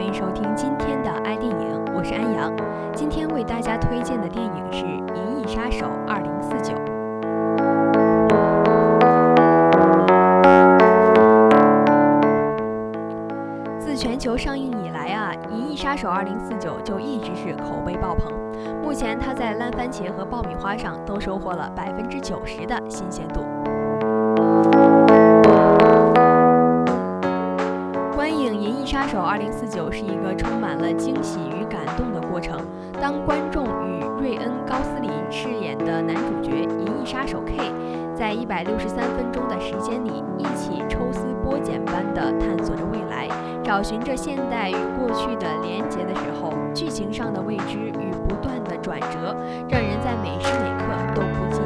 欢迎收听今天的爱电影，我是安阳。今天为大家推荐的电影是《银翼杀手二零四九》。自全球上映以来啊，《银翼杀手二零四九》就一直是口碑爆棚。目前它在烂番茄和爆米花上都收获了百分之九十的新鲜度。二零四九》是一个充满了惊喜与感动的过程。当观众与瑞恩·高斯林饰演的男主角银翼杀手 K，在一百六十三分钟的时间里，一起抽丝剥茧般地探索着未来，找寻着现代与过去的连结的时候，剧情上的未知与不断的转折，让人在每时每刻都不禁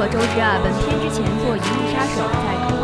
众所周知啊，本片之前做《银翼杀手》在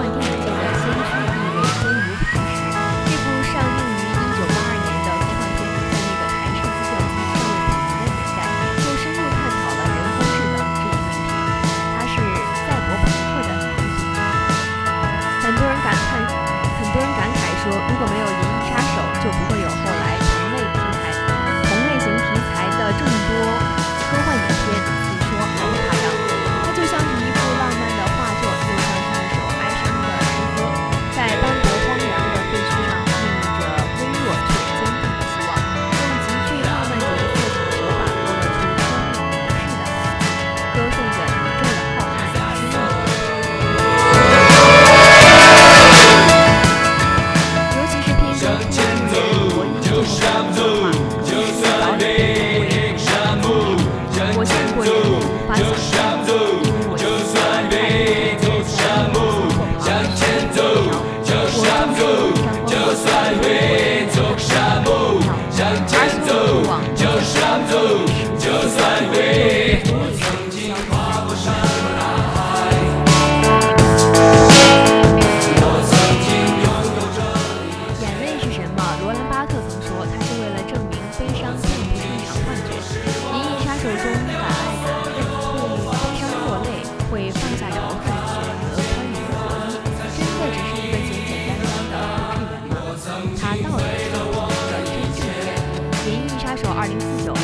零四九》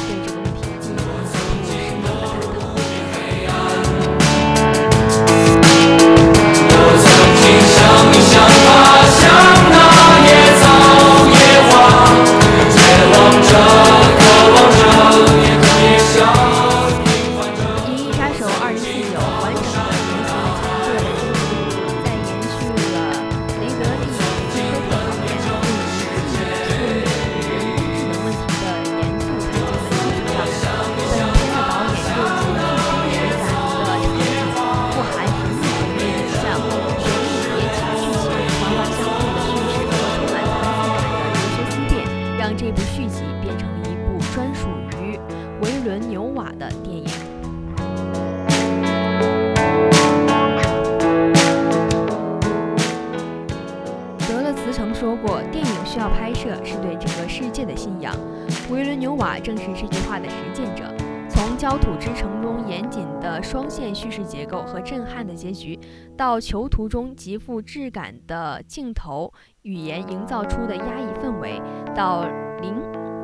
茨曾说过，电影需要拍摄是对整个世界的信仰。维伦纽瓦正是这句话的实践者。从《焦土之城》中严谨的双线叙事结构和震撼的结局，到《囚徒》中极富质感的镜头语言营造出的压抑氛围，到临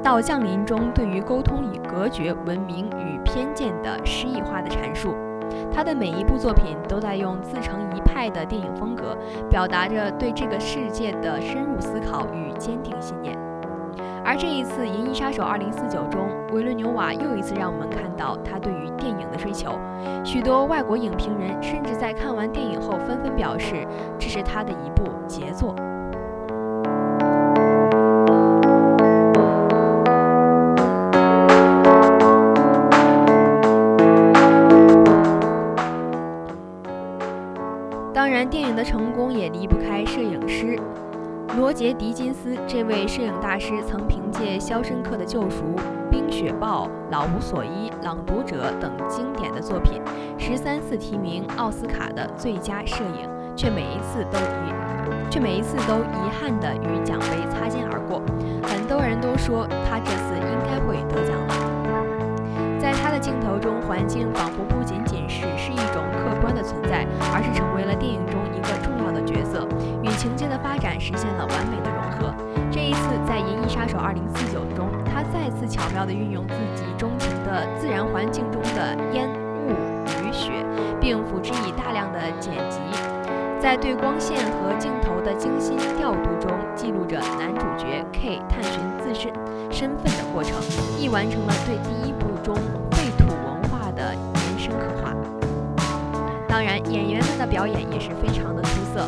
到降临中对于沟通与隔绝、文明与偏见的诗意化的阐述。他的每一部作品都在用自成一派的电影风格，表达着对这个世界的深入思考与坚定信念。而这一次《银翼杀手2049》中，维伦纽瓦又一次让我们看到他对于电影的追求。许多外国影评人甚至在看完电影后纷纷表示，这是他的一部杰作。当然，电影的成功也离不开摄影师。罗杰·狄金斯这位摄影大师曾凭借《肖申克的救赎》《冰雪暴》《老无所依》《朗读者》等经典的作品，十三次提名奥斯卡的最佳摄影，却每一次都遗，却每一次都遗憾地与奖杯擦肩而过。很多人都说他这次应该会得奖了。在他的镜头中，环境仿佛不仅仅是是一种实现了完美的融合。这一次在《银翼杀手2049》中，他再次巧妙地运用自己钟情的自然环境中的烟雾、雨雪，并辅之以大量的剪辑，在对光线和镜头的精心调度中，记录着男主角 K 探寻自身身份的过程，亦完成了对第一部中废土文化的延伸刻画。当然，演员们的表演也是非常的出色。